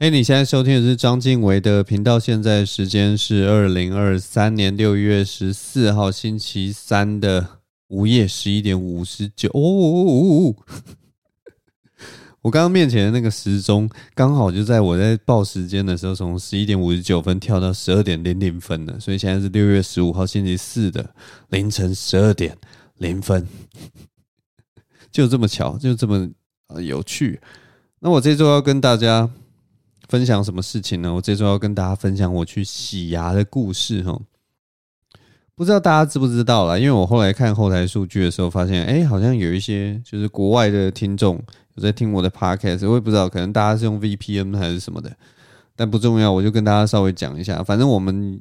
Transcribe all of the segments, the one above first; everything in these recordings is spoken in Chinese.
嘿，你现在收听的是章晋唯的频道。现在时间是二零二三年六月十四号星期三的午夜十一点五十九。哦，我刚刚面前的那个时钟刚好就在我在报时间的时候，从十一点五十九分跳到十二点零零分了。所以现在是六月十五号星期四的凌晨十二点零分，就这么巧，就这么有趣。那我这周要跟大家。分享什么事情呢？我这周要跟大家分享我去洗牙的故事哈。不知道大家知不知道啦？因为我后来看后台数据的时候，发现哎，好像有一些就是国外的听众有在听我的 podcast，我也不知道，可能大家是用 VPN 还是什么的，但不重要，我就跟大家稍微讲一下。反正我们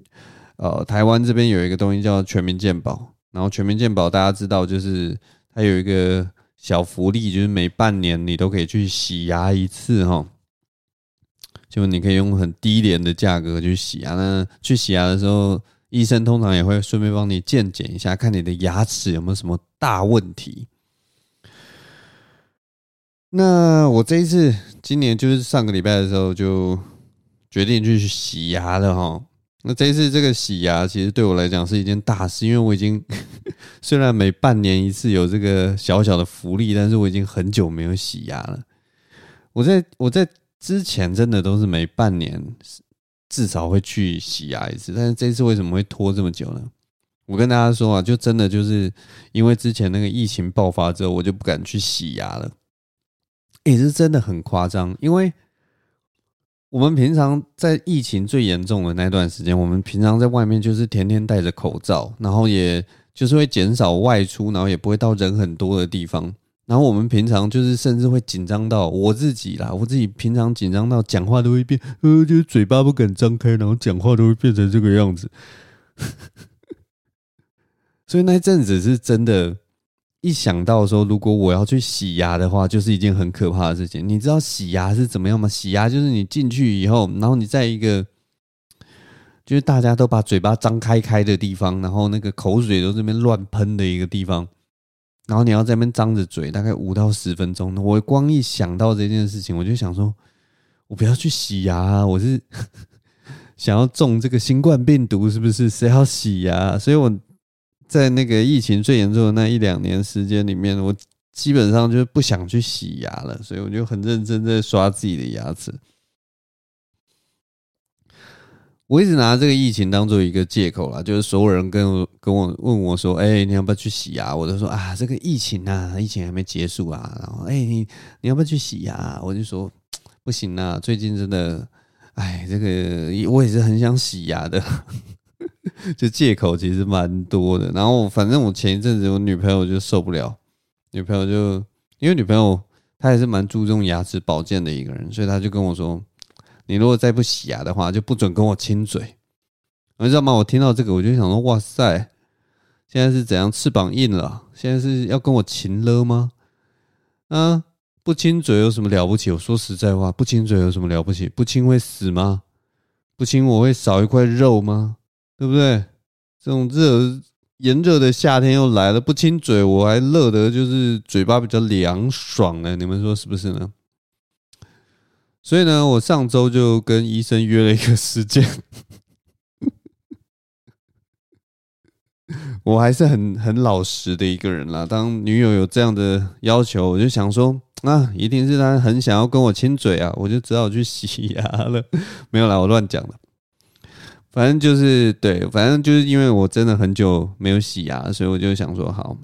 呃台湾这边有一个东西叫全民健保，然后全民健保大家知道，就是它有一个小福利，就是每半年你都可以去洗牙一次哈。就你可以用很低廉的价格去洗牙，那去洗牙的时候，医生通常也会顺便帮你健检一下，看你的牙齿有没有什么大问题。那我这一次今年就是上个礼拜的时候就决定去洗牙了哈。那这一次这个洗牙其实对我来讲是一件大事，因为我已经 虽然每半年一次有这个小小的福利，但是我已经很久没有洗牙了。我在我在。之前真的都是每半年至少会去洗牙一次，但是这次为什么会拖这么久呢？我跟大家说啊，就真的就是因为之前那个疫情爆发之后，我就不敢去洗牙了。也是真的很夸张，因为我们平常在疫情最严重的那段时间，我们平常在外面就是天天戴着口罩，然后也就是会减少外出，然后也不会到人很多的地方。然后我们平常就是甚至会紧张到我自己啦，我自己平常紧张到讲话都会变，呃，就是嘴巴不敢张开，然后讲话都会变成这个样子。所以那一阵子是真的，一想到说如果我要去洗牙的话，就是一件很可怕的事情。你知道洗牙是怎么样吗？洗牙就是你进去以后，然后你在一个就是大家都把嘴巴张开开的地方，然后那个口水都这边乱喷的一个地方。然后你要在那边张着嘴，大概五到十分钟。我光一想到这件事情，我就想说，我不要去洗牙啊，我是 想要中这个新冠病毒，是不是？谁要洗牙？所以我在那个疫情最严重的那一两年时间里面，我基本上就不想去洗牙了。所以我就很认真在刷自己的牙齿。我一直拿这个疫情当做一个借口啦，就是所有人跟我跟我问我说：“哎，你要不要去洗牙？”我都说：“啊，这个疫情啊，疫情还没结束啊。”然后，哎，你你要不要去洗牙？我就说：“不行啊，最近真的，哎，这个我也是很想洗牙的。”就借口其实蛮多的。然后，反正我前一阵子我女朋友就受不了，女朋友就因为女朋友她也是蛮注重牙齿保健的一个人，所以她就跟我说。你如果再不洗牙的话，就不准跟我亲嘴，你知道吗？我听到这个，我就想说，哇塞，现在是怎样翅膀硬了？现在是要跟我亲了吗？啊，不亲嘴有什么了不起？我说实在话，不亲嘴有什么了不起？不亲会死吗？不亲我会少一块肉吗？对不对？这种热炎热的夏天又来了，不亲嘴我还乐得就是嘴巴比较凉爽呢。你们说是不是呢？所以呢，我上周就跟医生约了一个时间。我还是很很老实的一个人啦。当女友有这样的要求，我就想说，啊，一定是她很想要跟我亲嘴啊，我就只好去洗牙了。没有啦，我乱讲的。反正就是对，反正就是因为我真的很久没有洗牙，所以我就想说，好，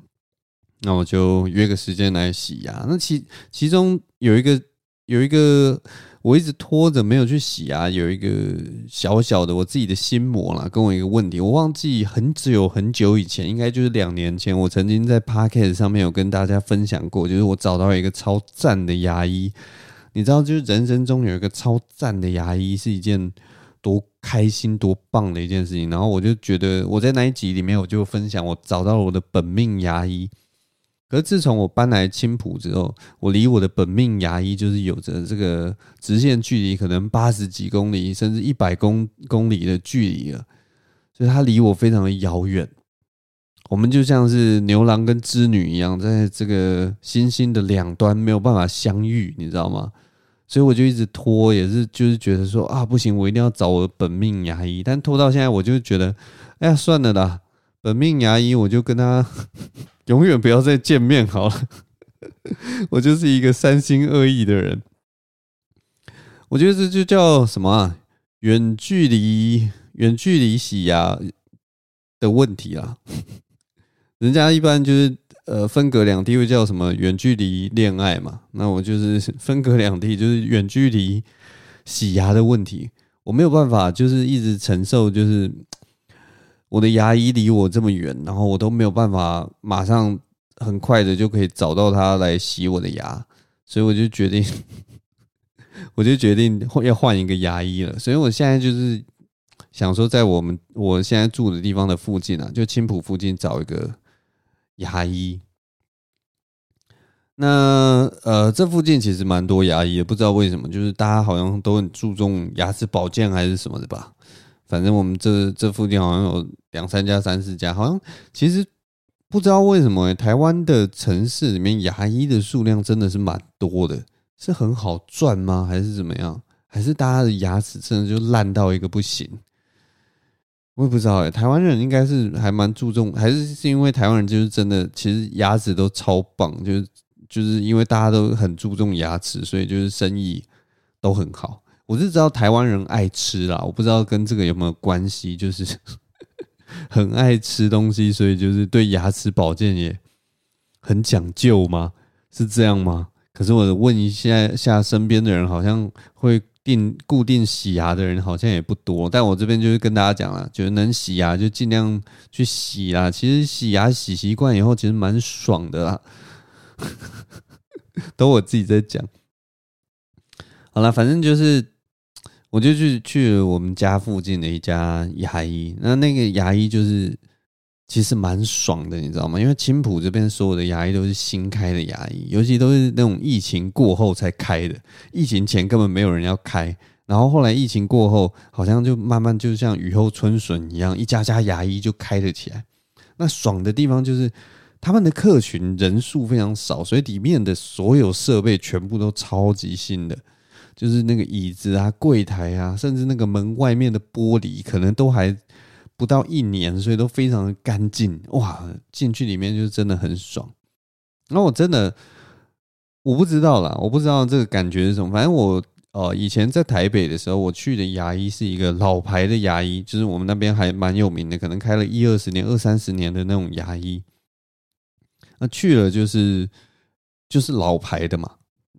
那我就约个时间来洗牙。那其其中有一个有一个。我一直拖着没有去洗牙，有一个小小的我自己的心魔啦，跟我一个问题，我忘记很久很久以前，应该就是两年前，我曾经在 Podcast 上面有跟大家分享过，就是我找到一个超赞的牙医，你知道，就是人生中有一个超赞的牙医是一件多开心多棒的一件事情，然后我就觉得我在那一集里面我就分享我找到了我的本命牙医。可是自从我搬来青浦之后，我离我的本命牙医就是有着这个直线距离，可能八十几公里甚至一百公公里的距离了，所以他离我非常的遥远。我们就像是牛郎跟织女一样，在这个星星的两端没有办法相遇，你知道吗？所以我就一直拖，也是就是觉得说啊，不行，我一定要找我的本命牙医。但拖到现在，我就觉得，哎呀，算了啦，本命牙医我就跟他 永远不要再见面好了。我就是一个三心二意的人。我觉得这就叫什么啊？远距离远距离洗牙的问题啊。人家一般就是呃分隔两地会叫什么远距离恋爱嘛，那我就是分隔两地就是远距离洗牙的问题，我没有办法就是一直承受，就是我的牙医离我这么远，然后我都没有办法马上很快的就可以找到他来洗我的牙，所以我就决定，我就决定要换一个牙医了，所以我现在就是想说在我们我现在住的地方的附近啊，就青浦附近找一个。牙医，那呃，这附近其实蛮多牙医的，不知道为什么，就是大家好像都很注重牙齿保健还是什么的吧。反正我们这这附近好像有两三家、三四家，好像其实不知道为什么，台湾的城市里面牙医的数量真的是蛮多的，是很好赚吗？还是怎么样？还是大家的牙齿真的就烂到一个不行？我也不知道哎，台湾人应该是还蛮注重，还是是因为台湾人就是真的，其实牙齿都超棒，就是就是因为大家都很注重牙齿，所以就是生意都很好。我是知道台湾人爱吃啦，我不知道跟这个有没有关系，就是 很爱吃东西，所以就是对牙齿保健也很讲究吗？是这样吗？可是我问一下下身边的人，好像会。定固定洗牙的人好像也不多，但我这边就是跟大家讲了，就是能洗牙就尽量去洗啦。其实洗牙洗习惯以后，其实蛮爽的啦。都我自己在讲。好了，反正就是，我就去去了我们家附近的一家牙医，那那个牙医就是。其实蛮爽的，你知道吗？因为青浦这边所有的牙医都是新开的牙医，尤其都是那种疫情过后才开的。疫情前根本没有人要开，然后后来疫情过后，好像就慢慢就像雨后春笋一样，一家家牙医就开了起来。那爽的地方就是他们的客群人数非常少，所以里面的所有设备全部都超级新的，就是那个椅子啊、柜台啊，甚至那个门外面的玻璃，可能都还。不到一年，所以都非常的干净哇！进去里面就真的很爽。那我真的我不知道啦，我不知道这个感觉是什么。反正我呃以前在台北的时候，我去的牙医是一个老牌的牙医，就是我们那边还蛮有名的，可能开了一二十年、二三十年的那种牙医。那去了就是就是老牌的嘛，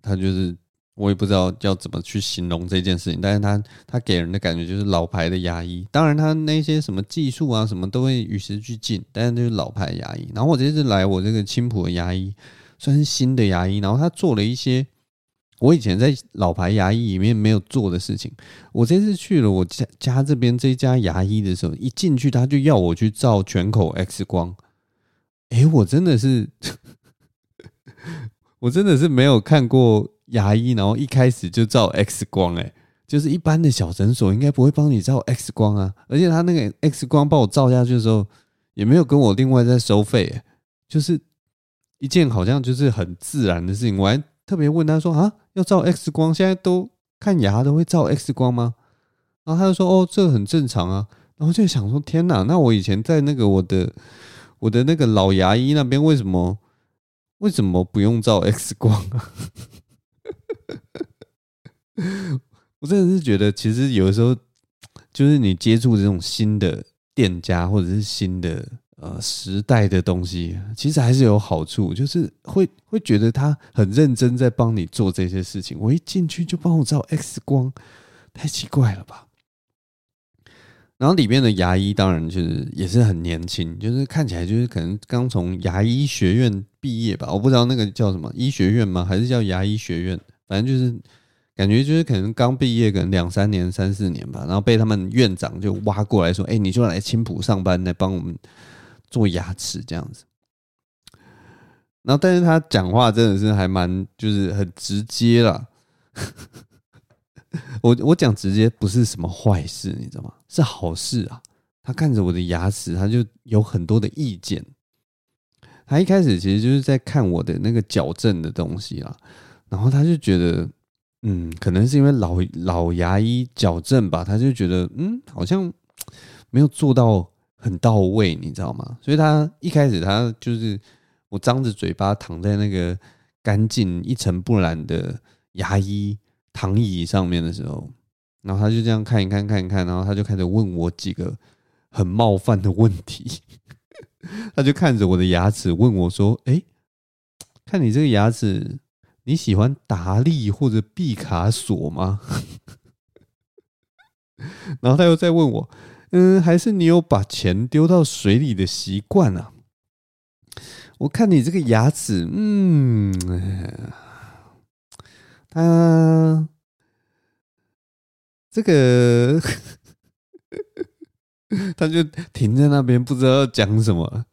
他就是。我也不知道要怎么去形容这件事情，但是他他给人的感觉就是老牌的牙医，当然他那些什么技术啊什么都会与时俱进，但是就是老牌牙医。然后我这次来我这个青浦的牙医，算是新的牙医，然后他做了一些我以前在老牌牙医里面没有做的事情。我这次去了我家家这边这家牙医的时候，一进去他就要我去照全口 X 光，诶，我真的是，我真的是没有看过。牙医，然后一开始就照 X 光，哎，就是一般的小诊所应该不会帮你照 X 光啊。而且他那个 X 光帮我照下去的时候，也没有跟我另外再收费，就是一件好像就是很自然的事情。我还特别问他说啊，要照 X 光，现在都看牙都会照 X 光吗？然后他就说哦，这很正常啊。然后就想说天哪，那我以前在那个我的我的那个老牙医那边，为什么为什么不用照 X 光啊？我真的是觉得，其实有的时候，就是你接触这种新的店家或者是新的呃时代的东西，其实还是有好处，就是会会觉得他很认真在帮你做这些事情。我一进去就帮我照 X 光，太奇怪了吧？然后里面的牙医当然就是也是很年轻，就是看起来就是可能刚从牙医学院毕业吧，我不知道那个叫什么医学院吗？还是叫牙医学院？反正就是感觉就是可能刚毕业，可能两三年、三四年吧，然后被他们院长就挖过来说：“哎，你就来青浦上班，来帮我们做牙齿这样子。”然后，但是他讲话真的是还蛮就是很直接啦。我我讲直接不是什么坏事，你知道吗？是好事啊！他看着我的牙齿，他就有很多的意见。他一开始其实就是在看我的那个矫正的东西啦，然后他就觉得嗯，可能是因为老老牙医矫正吧，他就觉得嗯，好像没有做到很到位，你知道吗？所以他一开始他就是我张着嘴巴躺在那个干净一尘不染的牙医躺椅上面的时候，然后他就这样看一看看一看，然后他就开始问我几个很冒犯的问题，他就看着我的牙齿问我说：“哎，看你这个牙齿。”你喜欢达利或者毕卡索吗？然后他又再问我，嗯，还是你有把钱丢到水里的习惯啊？我看你这个牙齿，嗯，他这个 他就停在那边，不知道讲什么。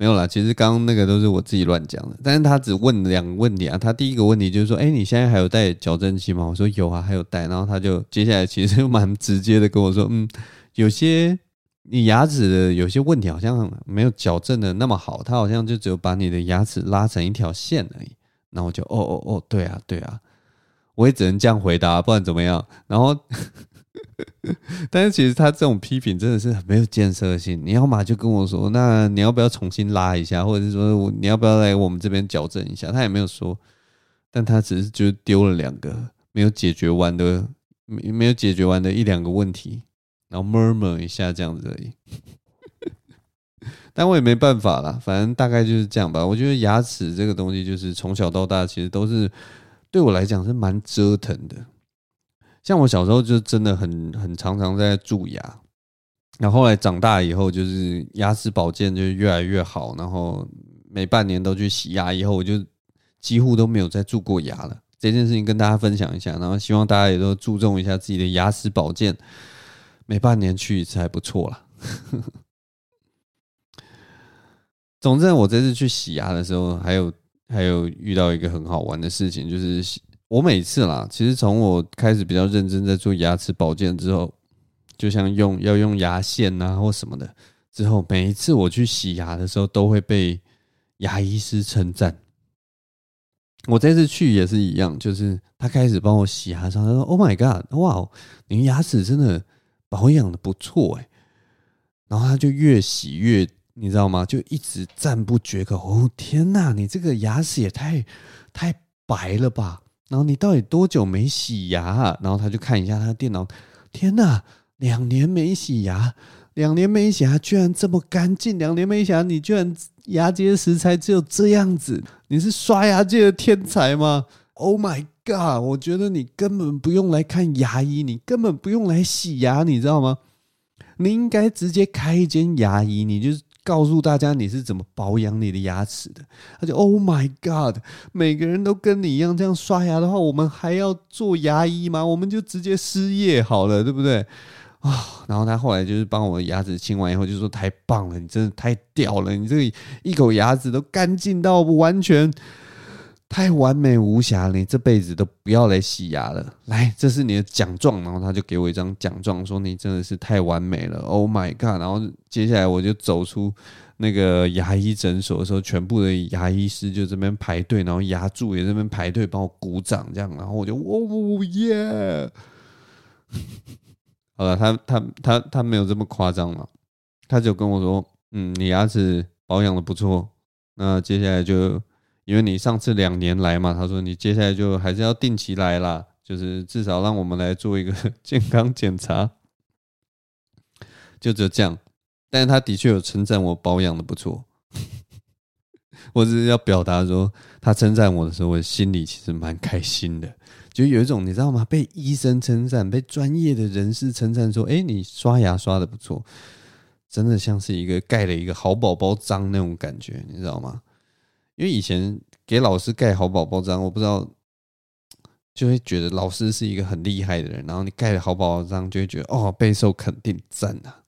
没有啦，其实刚刚那个都是我自己乱讲的。但是他只问两个问题啊。他第一个问题就是说：“哎，你现在还有带矫正器吗？”我说：“有啊，还有带。”然后他就接下来其实蛮直接的跟我说：“嗯，有些你牙齿的有些问题好像没有矫正的那么好，他好像就只有把你的牙齿拉成一条线而已。”然后我就：“哦哦哦，对啊对啊。”我也只能这样回答，不然怎么样？然后。但是其实他这种批评真的是很没有建设性。你要嘛就跟我说，那你要不要重新拉一下，或者是说你要不要来我们这边矫正一下？他也没有说，但他只是就丢了两个没有解决完的没没有解决完的一两个问题，然后 murmur 一下这样子而已。但我也没办法啦，反正大概就是这样吧。我觉得牙齿这个东西，就是从小到大其实都是对我来讲是蛮折腾的。像我小时候就真的很很常常在蛀牙，然后后来长大以后就是牙齿保健就越来越好，然后每半年都去洗牙，以后我就几乎都没有再蛀过牙了。这件事情跟大家分享一下，然后希望大家也都注重一下自己的牙齿保健，每半年去一次还不错啦。总之，我这次去洗牙的时候，还有还有遇到一个很好玩的事情，就是。我每次啦，其实从我开始比较认真在做牙齿保健之后，就像用要用牙线啊或什么的，之后每一次我去洗牙的时候，都会被牙医师称赞。我这次去也是一样，就是他开始帮我洗牙的时候，他说：“Oh my god，哇，你牙齿真的保养的不错哎。”然后他就越洗越，你知道吗？就一直赞不绝口。哦天哪，你这个牙齿也太太白了吧！然后你到底多久没洗牙？然后他就看一下他的电脑，天哪，两年没洗牙，两年没洗牙，居然这么干净！两年没洗牙，你居然牙结石才只有这样子？你是刷牙界的天才吗？Oh my god！我觉得你根本不用来看牙医，你根本不用来洗牙，你知道吗？你应该直接开一间牙医，你就是。告诉大家你是怎么保养你的牙齿的，他就 Oh my God，每个人都跟你一样这样刷牙的话，我们还要做牙医吗？我们就直接失业好了，对不对？啊、然后他后来就是帮我牙齿清完以后，就说太棒了，你真的太屌了，你这个一口牙齿都干净到完全。太完美无瑕了，你这辈子都不要来洗牙了。来，这是你的奖状。然后他就给我一张奖状，说你真的是太完美了。Oh my god！然后接下来我就走出那个牙医诊所的时候，全部的牙医师就这边排队，然后牙助也这边排队帮我鼓掌，这样。然后我就哦耶！好了，他他他他没有这么夸张嘛，他就跟我说，嗯，你牙齿保养的不错。那接下来就。因为你上次两年来嘛，他说你接下来就还是要定期来啦，就是至少让我们来做一个 健康检查，就只有这样。但是他的确有称赞我保养的不错，我只是要表达说，他称赞我的时候，我心里其实蛮开心的，就有一种你知道吗？被医生称赞，被专业的人士称赞说，哎，你刷牙刷的不错，真的像是一个盖了一个好宝宝章那种感觉，你知道吗？因为以前给老师盖好宝宝章，我不知道，就会觉得老师是一个很厉害的人。然后你盖了好宝宝章，就会觉得哦，备受肯定，赞啊！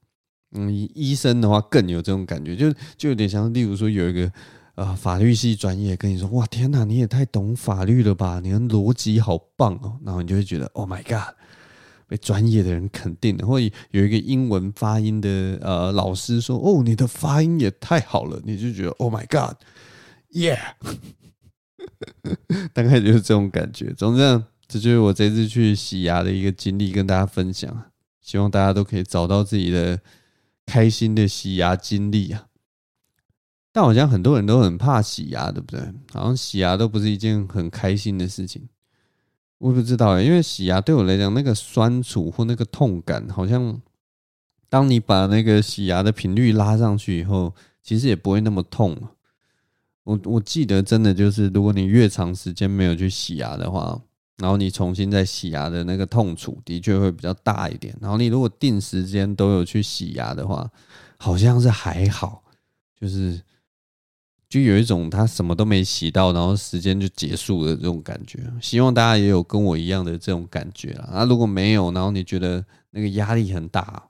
嗯，医生的话更有这种感觉，就就有点像，例如说有一个呃法律系专业跟你说，哇，天哪，你也太懂法律了吧？你的逻辑好棒哦，然后你就会觉得，Oh my God，被专业的人肯定了。或有一个英文发音的呃老师说，哦，你的发音也太好了，你就觉得，Oh my God。，Yeah! 大概就是这种感觉。总之，这就是我这次去洗牙的一个经历，跟大家分享。希望大家都可以找到自己的开心的洗牙经历啊！但好像很多人都很怕洗牙，对不对？好像洗牙都不是一件很开心的事情。我不知道，因为洗牙对我来讲，那个酸楚或那个痛感，好像当你把那个洗牙的频率拉上去以后，其实也不会那么痛了。我我记得真的就是，如果你越长时间没有去洗牙的话，然后你重新再洗牙的那个痛楚的确会比较大一点。然后你如果定时间都有去洗牙的话，好像是还好，就是就有一种他什么都没洗到，然后时间就结束了这种感觉。希望大家也有跟我一样的这种感觉啊。如果没有，然后你觉得那个压力很大，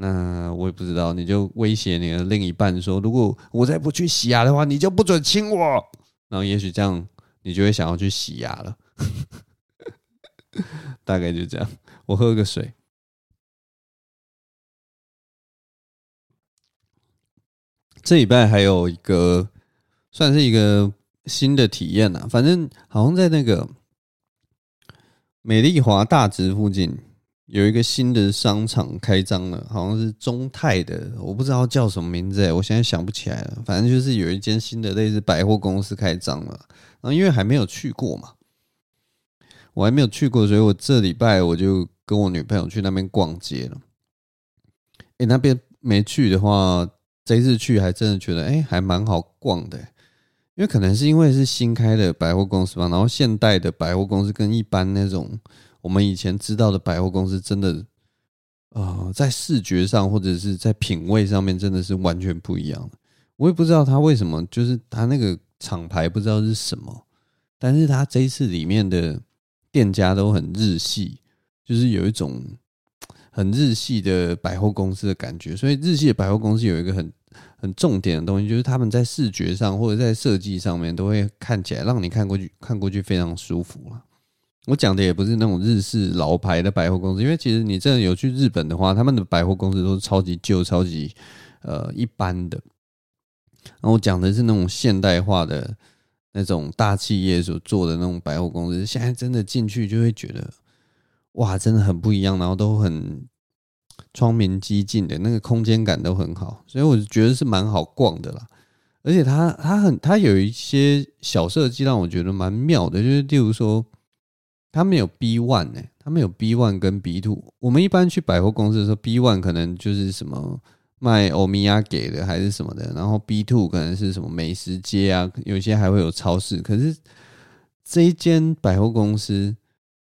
那我也不知道，你就威胁你的另一半说，如果我再不去洗牙的话，你就不准亲我。然后也许这样你就会想要去洗牙了。大概就这样，我喝个水。这礼拜还有一个算是一个新的体验呐，反正好像在那个美丽华大直附近有一个新的商场开张了，好像是中泰的，我不知道叫什么名字，我现在想不起来了。反正就是有一间新的类似百货公司开张了，然后因为还没有去过嘛。我还没有去过，所以我这礼拜我就跟我女朋友去那边逛街了。诶，那边没去的话，这一次去还真的觉得，诶，还蛮好逛的。因为可能是因为是新开的百货公司吧，然后现代的百货公司跟一般那种我们以前知道的百货公司，真的，呃，在视觉上或者是在品味上面，真的是完全不一样的。我也不知道他为什么，就是他那个厂牌不知道是什么，但是他这一次里面的。店家都很日系，就是有一种很日系的百货公司的感觉。所以日系的百货公司有一个很很重点的东西，就是他们在视觉上或者在设计上面都会看起来让你看过去看过去非常舒服。我讲的也不是那种日式老牌的百货公司，因为其实你真的有去日本的话，他们的百货公司都是超级旧、超级呃一般的。然后我讲的是那种现代化的。那种大企业所做的那种百货公司，现在真的进去就会觉得，哇，真的很不一样，然后都很窗明几净的，那个空间感都很好，所以我觉得是蛮好逛的啦。而且它它很它有一些小设计让我觉得蛮妙的，就是例如说，他没有 B one 呢，它没有 B one 跟 B two。我们一般去百货公司的时候，B one 可能就是什么。卖欧米亚给的还是什么的，然后 B two 可能是什么美食街啊，有些还会有超市。可是这一间百货公司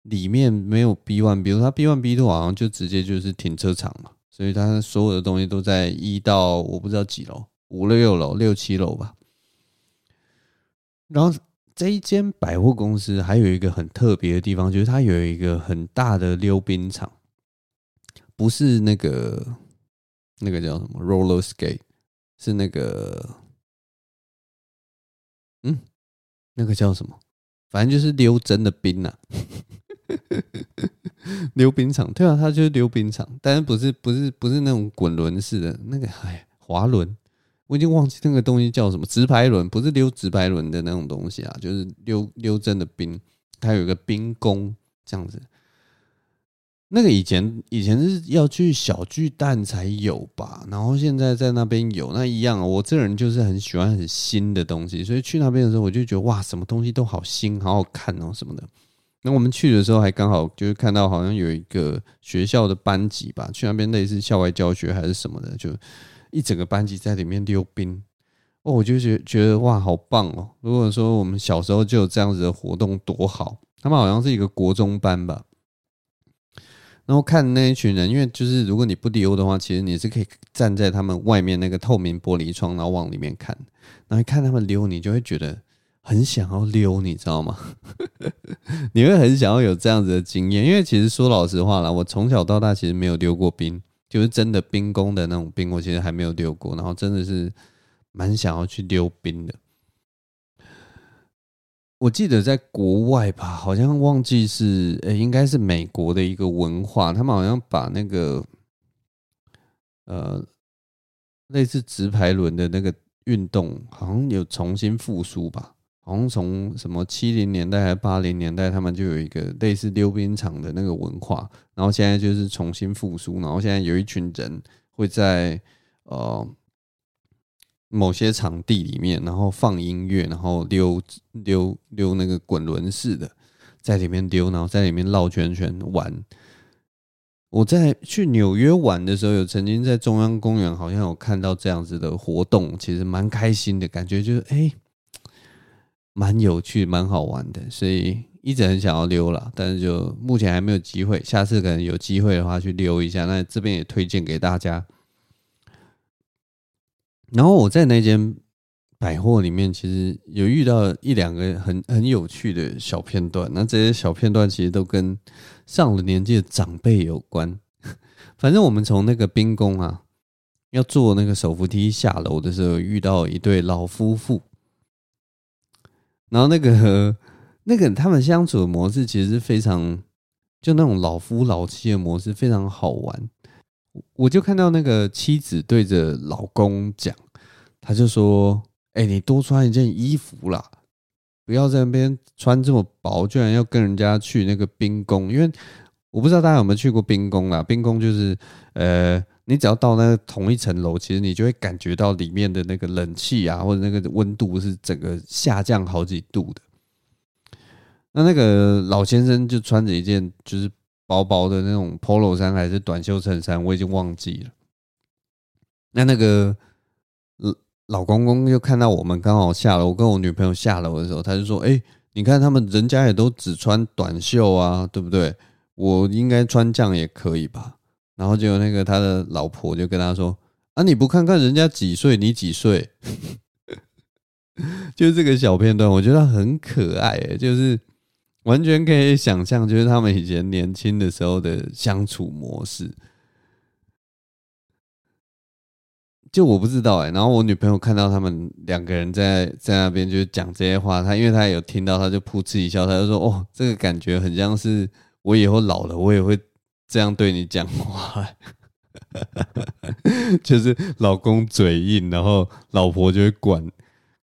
里面没有 B one，比如它 B one、B two 好像就直接就是停车场嘛，所以它所有的东西都在一到我不知道几楼，五六楼、六七楼吧。然后这一间百货公司还有一个很特别的地方，就是它有一个很大的溜冰场，不是那个。那个叫什么？Roller skate 是那个，嗯，那个叫什么？反正就是溜真的冰呐、溜冰场。对啊，它就是溜冰场，但是不是不是不是那种滚轮式的那个，哎，滑轮。我已经忘记那个东西叫什么，直排轮，不是溜直排轮的那种东西啊，就是溜溜针的冰。它有一个冰宫这样子。那个以前以前是要去小巨蛋才有吧，然后现在在那边有，那一样。我这人就是很喜欢很新的东西，所以去那边的时候我就觉得哇，什么东西都好新，好好看哦什么的。那我们去的时候还刚好就是看到好像有一个学校的班级吧，去那边类似校外教学还是什么的，就一整个班级在里面溜冰。哦，我就觉觉得哇，好棒哦！如果说我们小时候就有这样子的活动多好。他们好像是一个国中班吧。然后看那一群人，因为就是如果你不溜的话，其实你是可以站在他们外面那个透明玻璃窗，然后往里面看，然后看他们溜，你就会觉得很想要溜，你知道吗？你会很想要有这样子的经验，因为其实说老实话啦，我从小到大其实没有溜过冰，就是真的冰宫的那种冰，我其实还没有溜过，然后真的是蛮想要去溜冰的。我记得在国外吧，好像忘记是诶、欸，应该是美国的一个文化，他们好像把那个呃类似直排轮的那个运动，好像有重新复苏吧。好像从什么七零年代还是八零年代，他们就有一个类似溜冰场的那个文化，然后现在就是重新复苏，然后现在有一群人会在呃某些场地里面，然后放音乐，然后溜溜溜那个滚轮式的，在里面溜，然后在里面绕圈圈玩。我在去纽约玩的时候，有曾经在中央公园好像有看到这样子的活动，其实蛮开心的感觉，就是哎。蛮有趣，蛮好玩的，所以一直很想要溜啦，但是就目前还没有机会，下次可能有机会的话去溜一下。那这边也推荐给大家。然后我在那间百货里面，其实有遇到一两个很很有趣的小片段。那这些小片段其实都跟上了年纪的长辈有关。反正我们从那个冰宫啊，要坐那个手扶梯下楼的时候，遇到一对老夫妇。然后那个那个他们相处的模式其实是非常，就那种老夫老妻的模式非常好玩。我就看到那个妻子对着老公讲，他就说：“哎，你多穿一件衣服啦，不要在那边穿这么薄，居然要跟人家去那个冰宫。因为我不知道大家有没有去过冰宫啦，冰宫就是呃。”你只要到那同一层楼，其实你就会感觉到里面的那个冷气啊，或者那个温度是整个下降好几度的。那那个老先生就穿着一件就是薄薄的那种 polo 衫还是短袖衬衫，我已经忘记了。那那个老公公又看到我们刚好下楼，跟我女朋友下楼的时候，他就说：“哎，你看他们人家也都只穿短袖啊，对不对？我应该穿这样也可以吧？”然后就那个他的老婆就跟他说：“啊，你不看看人家几岁，你几岁？” 就是这个小片段，我觉得很可爱，就是完全可以想象，就是他们以前年轻的时候的相处模式。就我不知道哎，然后我女朋友看到他们两个人在在那边就是讲这些话，她因为她有听到，她就噗嗤一笑，她就说：“哦，这个感觉很像是我以后老了，我也会。”这样对你讲话，就是老公嘴硬，然后老婆就会管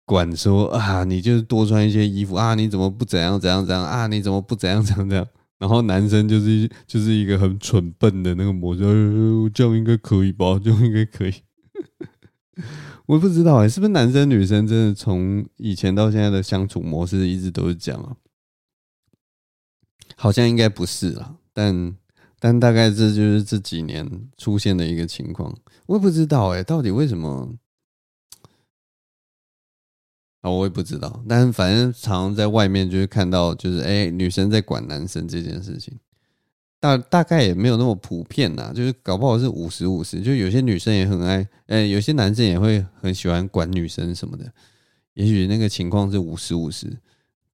管说啊，你就是多穿一些衣服啊，你怎么不怎样怎样怎样啊，你怎么不怎样怎样怎样？然后男生就是就是一个很蠢笨的那个模式，这样应该可以吧？这样应该可以。我也不知道哎，是不是男生女生真的从以前到现在的相处模式一直都是这样啊？好像应该不是啦，但。但大概这就是这几年出现的一个情况，我也不知道哎，到底为什么啊？我也不知道。但反正常常在外面就是看到，就是哎，女生在管男生这件事情，大大概也没有那么普遍呐。就是搞不好是五十五十，就有些女生也很爱，哎，有些男生也会很喜欢管女生什么的。也许那个情况是五十五十，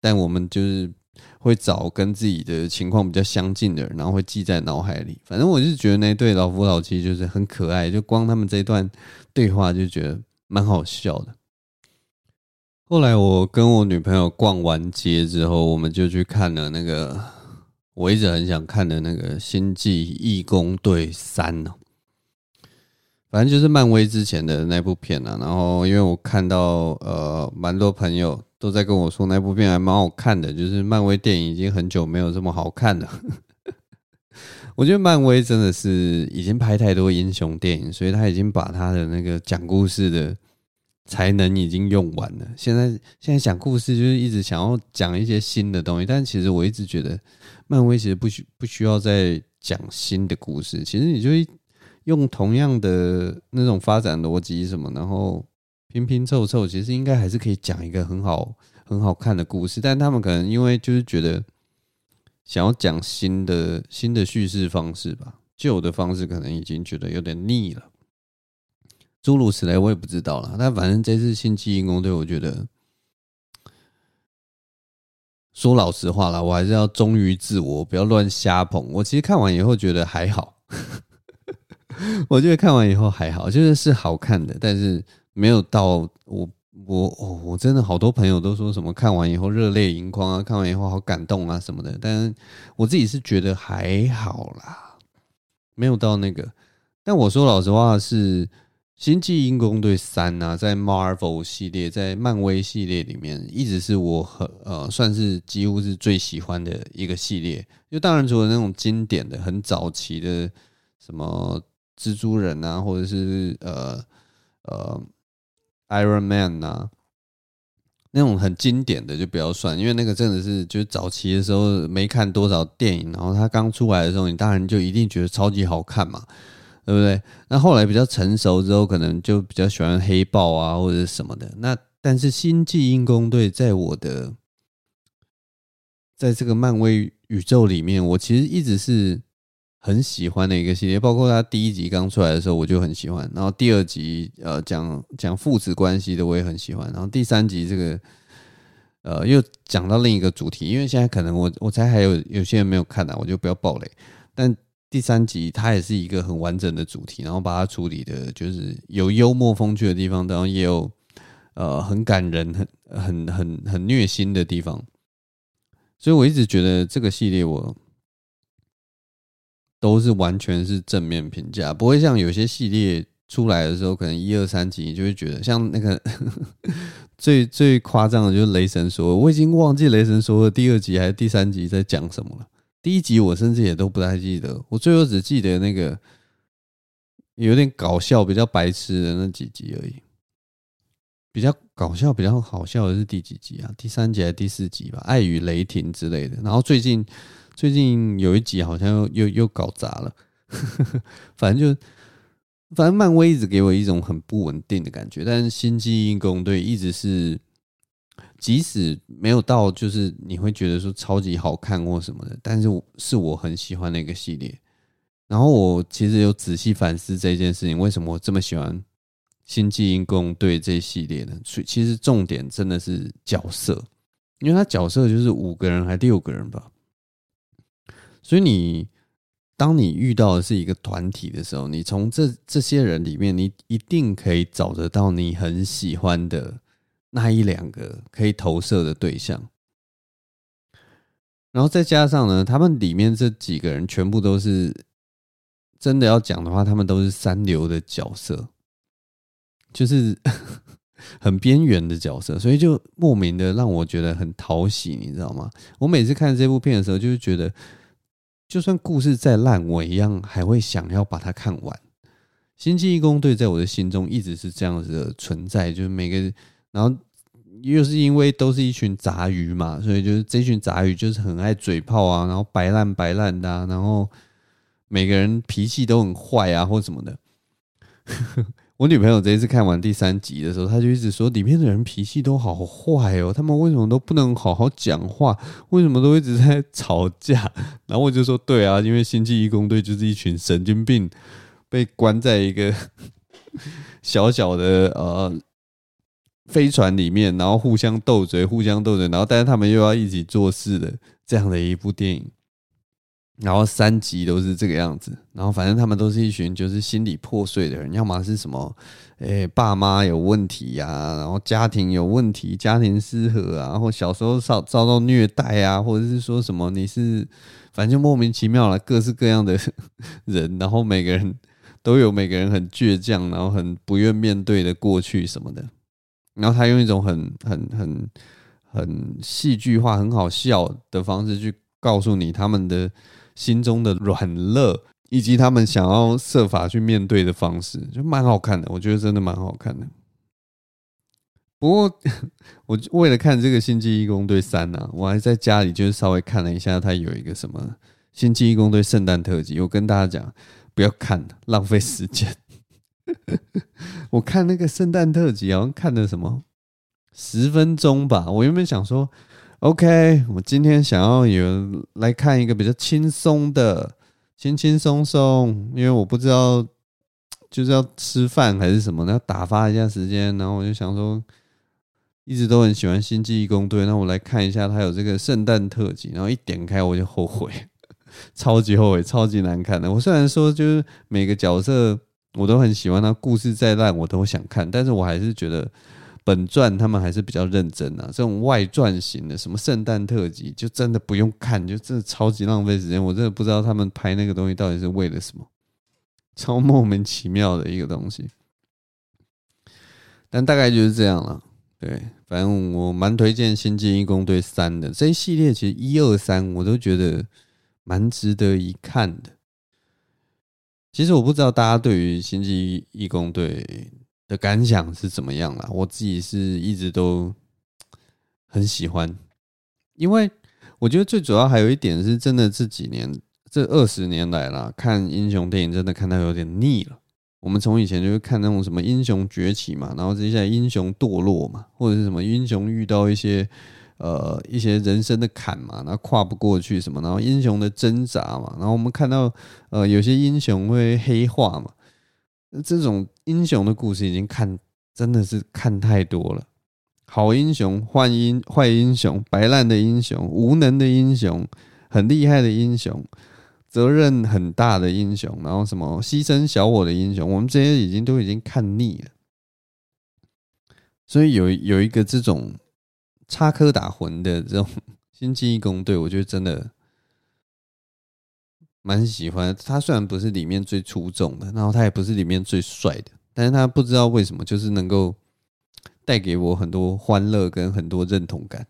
但我们就是。会找跟自己的情况比较相近的人，然后会记在脑海里。反正我就觉得那对老夫老妻就是很可爱，就光他们这段对话就觉得蛮好笑的。后来我跟我女朋友逛完街之后，我们就去看了那个我一直很想看的那个《星际义工队三》哦。反正就是漫威之前的那部片啊。然后因为我看到呃蛮多朋友。都在跟我说那部片还蛮好看的，就是漫威电影已经很久没有这么好看了。我觉得漫威真的是已经拍太多英雄电影，所以他已经把他的那个讲故事的才能已经用完了。现在现在讲故事就是一直想要讲一些新的东西，但其实我一直觉得漫威其实不需不需要再讲新的故事，其实你就用同样的那种发展逻辑什么，然后。拼拼凑凑，其实应该还是可以讲一个很好、很好看的故事，但他们可能因为就是觉得想要讲新的、新的叙事方式吧，旧的方式可能已经觉得有点腻了。诸如此类，我也不知道了。但反正这次《星际异攻队》，我觉得说老实话啦，我还是要忠于自我，不要乱瞎捧。我其实看完以后觉得还好，我觉得看完以后还好，就是是好看的，但是。没有到我我哦，我真的好多朋友都说什么看完以后热泪盈眶啊，看完以后好感动啊什么的，但是我自己是觉得还好啦，没有到那个。但我说老实话是，星际异攻队三啊，在 Marvel 系列，在漫威系列里面，一直是我很呃，算是几乎是最喜欢的一个系列。就当然除了那种经典的、很早期的什么蜘蛛人啊，或者是呃呃 Iron Man 啊，那种很经典的就不要算，因为那个真的是就是早期的时候没看多少电影，然后它刚出来的时候，你当然就一定觉得超级好看嘛。对不对？那后来比较成熟之后，可能就比较喜欢黑豹啊，或者什么的。那但是星际异攻队在我的，在这个漫威宇宙里面，我其实一直是很喜欢的一个系列。包括他第一集刚出来的时候，我就很喜欢。然后第二集呃讲讲父子关系的，我也很喜欢。然后第三集这个呃又讲到另一个主题，因为现在可能我我猜还有有些人没有看啊，我就不要爆雷。但第三集它也是一个很完整的主题，然后把它处理的，就是有幽默风趣的地方，然后也有呃很感人、很很很很虐心的地方。所以我一直觉得这个系列我都是完全是正面评价，不会像有些系列出来的时候，可能一二三集你就会觉得像那个 最最夸张的就是雷神说，我已经忘记雷神说的第二集还是第三集在讲什么了。第一集我甚至也都不太记得，我最后只记得那个有点搞笑、比较白痴的那几集而已。比较搞笑、比较好笑的是第几集啊？第三集还是第四集吧？爱与雷霆之类的。然后最近最近有一集好像又又搞砸了，反正就反正漫威一直给我一种很不稳定的感觉，但是星际异攻队一直是。即使没有到，就是你会觉得说超级好看或什么的，但是是我很喜欢的一个系列。然后我其实有仔细反思这件事情，为什么我这么喜欢《星际异攻队》这一系列呢？所以其实重点真的是角色，因为他角色就是五个人还六个人吧。所以你当你遇到的是一个团体的时候，你从这这些人里面，你一定可以找得到你很喜欢的。那一两个可以投射的对象，然后再加上呢，他们里面这几个人全部都是真的要讲的话，他们都是三流的角色，就是 很边缘的角色，所以就莫名的让我觉得很讨喜，你知道吗？我每次看这部片的时候，就是觉得，就算故事再烂，我一样还会想要把它看完。星际异攻队在我的心中一直是这样子的存在，就是每个。然后又是因为都是一群杂鱼嘛，所以就是这群杂鱼就是很爱嘴炮啊，然后白烂白烂的，然后每个人脾气都很坏啊，或什么的。我女朋友这一次看完第三集的时候，她就一直说里面的人脾气都好坏哦，他们为什么都不能好好讲话？为什么都一直在吵架？然后我就说对啊，因为星际异攻队就是一群神经病，被关在一个 小小的呃。飞船里面，然后互相斗嘴，互相斗嘴，然后但是他们又要一起做事的这样的一部电影，然后三集都是这个样子，然后反正他们都是一群就是心理破碎的人，要么是什么，诶，爸妈有问题呀、然后家庭有问题，家庭失和啊，或小时候遭遭到虐待啊，或者是说什么你是，反正就莫名其妙了，各式各样的人，然后每个人都有每个人很倔强，然后很不愿面对的过去什么的。然后他用一种很很很很戏剧化、很好笑的方式去告诉你他们的心中的软弱，以及他们想要设法去面对的方式，就蛮好看的。我觉得真的蛮好看的。不过，我为了看这个《星际异攻队三》呢，我还在家里就是稍微看了一下，它有一个什么《星际异攻队圣诞特辑》。我跟大家讲，不要看了，浪费时间。我看那个圣诞特辑，好像看了什么十分钟吧。我原本想说，OK，我今天想要有来看一个比较轻松的，轻轻松松，因为我不知道就是要吃饭还是什么，要打发一下时间。然后我就想说，一直都很喜欢星际异攻队，那我来看一下他有这个圣诞特辑。然后一点开我就后悔，超级后悔，超级难看的。我虽然说就是每个角色。我都很喜欢他，故事再烂我都想看，但是我还是觉得本传他们还是比较认真啊。这种外传型的，什么圣诞特辑，就真的不用看，就真的超级浪费时间。我真的不知道他们拍那个东西到底是为了什么，超莫名其妙的一个东西。但大概就是这样了。对，反正我蛮推荐《星际异攻队三》的这一系列，其实一二三我都觉得蛮值得一看的。其实我不知道大家对于《星际异攻队》的感想是怎么样啦，我自己是一直都很喜欢，因为我觉得最主要还有一点是真的这几年这二十年来啦，看英雄电影真的看到有点腻了。我们从以前就会看那种什么英雄崛起嘛，然后接下来英雄堕落嘛，或者是什么英雄遇到一些呃一些人生的坎嘛，然后跨不过去什么，然后英雄的挣扎嘛，然后我们看到呃有些英雄会黑化嘛，这种英雄的故事已经看真的是看太多了，好英雄、坏英坏英雄、白烂的英雄、无能的英雄、很厉害的英雄。责任很大的英雄，然后什么牺牲小我的英雄，我们这些已经都已经看腻了。所以有有一个这种插科打诨的这种 星际义工队，我觉得真的蛮喜欢。他虽然不是里面最出众的，然后他也不是里面最帅的，但是他不知道为什么就是能够带给我很多欢乐跟很多认同感。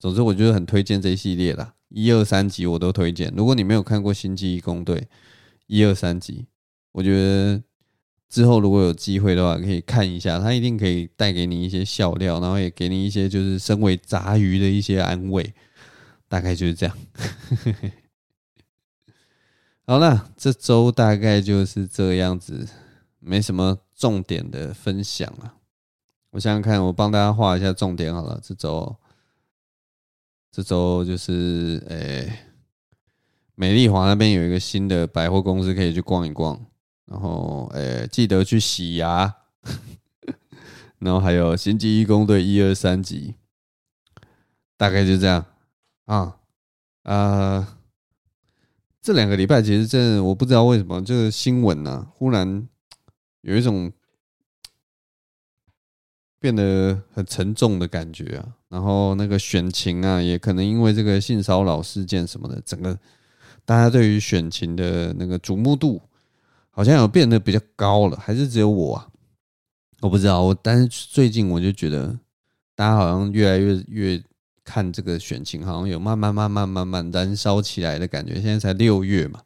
总之，我觉得很推荐这一系列啦。一二三集我都推荐。如果你没有看过《星际异攻队》一二三集，我觉得之后如果有机会的话，可以看一下，它一定可以带给你一些笑料，然后也给你一些就是身为杂鱼的一些安慰。大概就是这样。好了，这周大概就是这样子，没什么重点的分享了。我想想看，我帮大家画一下重点好了，这周。这周就是，诶、美丽华那边有一个新的百货公司可以去逛一逛，然后，诶、欸，记得去洗牙，然后还有《星际异攻队》一二三集，大概就这样啊啊、呃！这两个礼拜其实真的我不知道为什么这个新闻呢、啊，忽然有一种。变得很沉重的感觉啊，然后那个选情啊，也可能因为这个性骚扰事件什么的，整个大家对于选情的那个瞩目度好像有变得比较高了，还是只有我啊？我不知道，我但是最近我就觉得大家好像越来越越看这个选情，好像有慢慢慢慢慢慢燃烧起来的感觉。现在才六月嘛，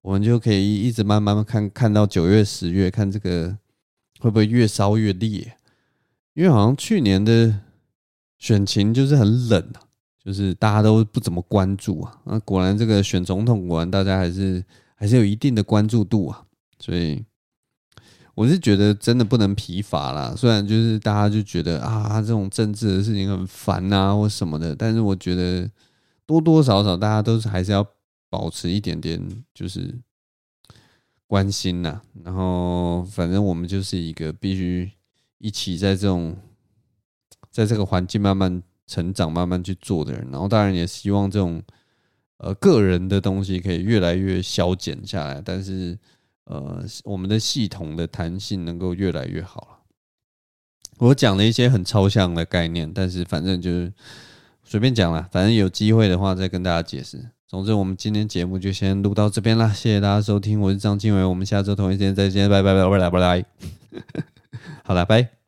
我们就可以一直慢慢看看到九月、十月，看这个会不会越烧越烈。因为好像去年的选情就是很冷啊，就是大家都不怎么关注啊。那果然这个选总统，果然大家还是还是有一定的关注度啊。所以我是觉得真的不能疲乏啦。虽然就是大家就觉得啊，这种政治的事情很烦啊或什么的，但是我觉得多多少少大家都是还是要保持一点点就是关心呐。然后反正我们就是一个必须。一起在这种，在这个环境慢慢成长、慢慢去做的人，然后当然也希望这种呃个人的东西可以越来越消减下来，但是呃我们的系统的弹性能够越来越好了。我讲了一些很抽象的概念，但是反正就是随便讲了，反正有机会的话再跟大家解释。总之，我们今天节目就先录到这边啦，谢谢大家收听，我是张经纬，我们下周同一时间再见，拜拜拜拜拜拜。好了，拜。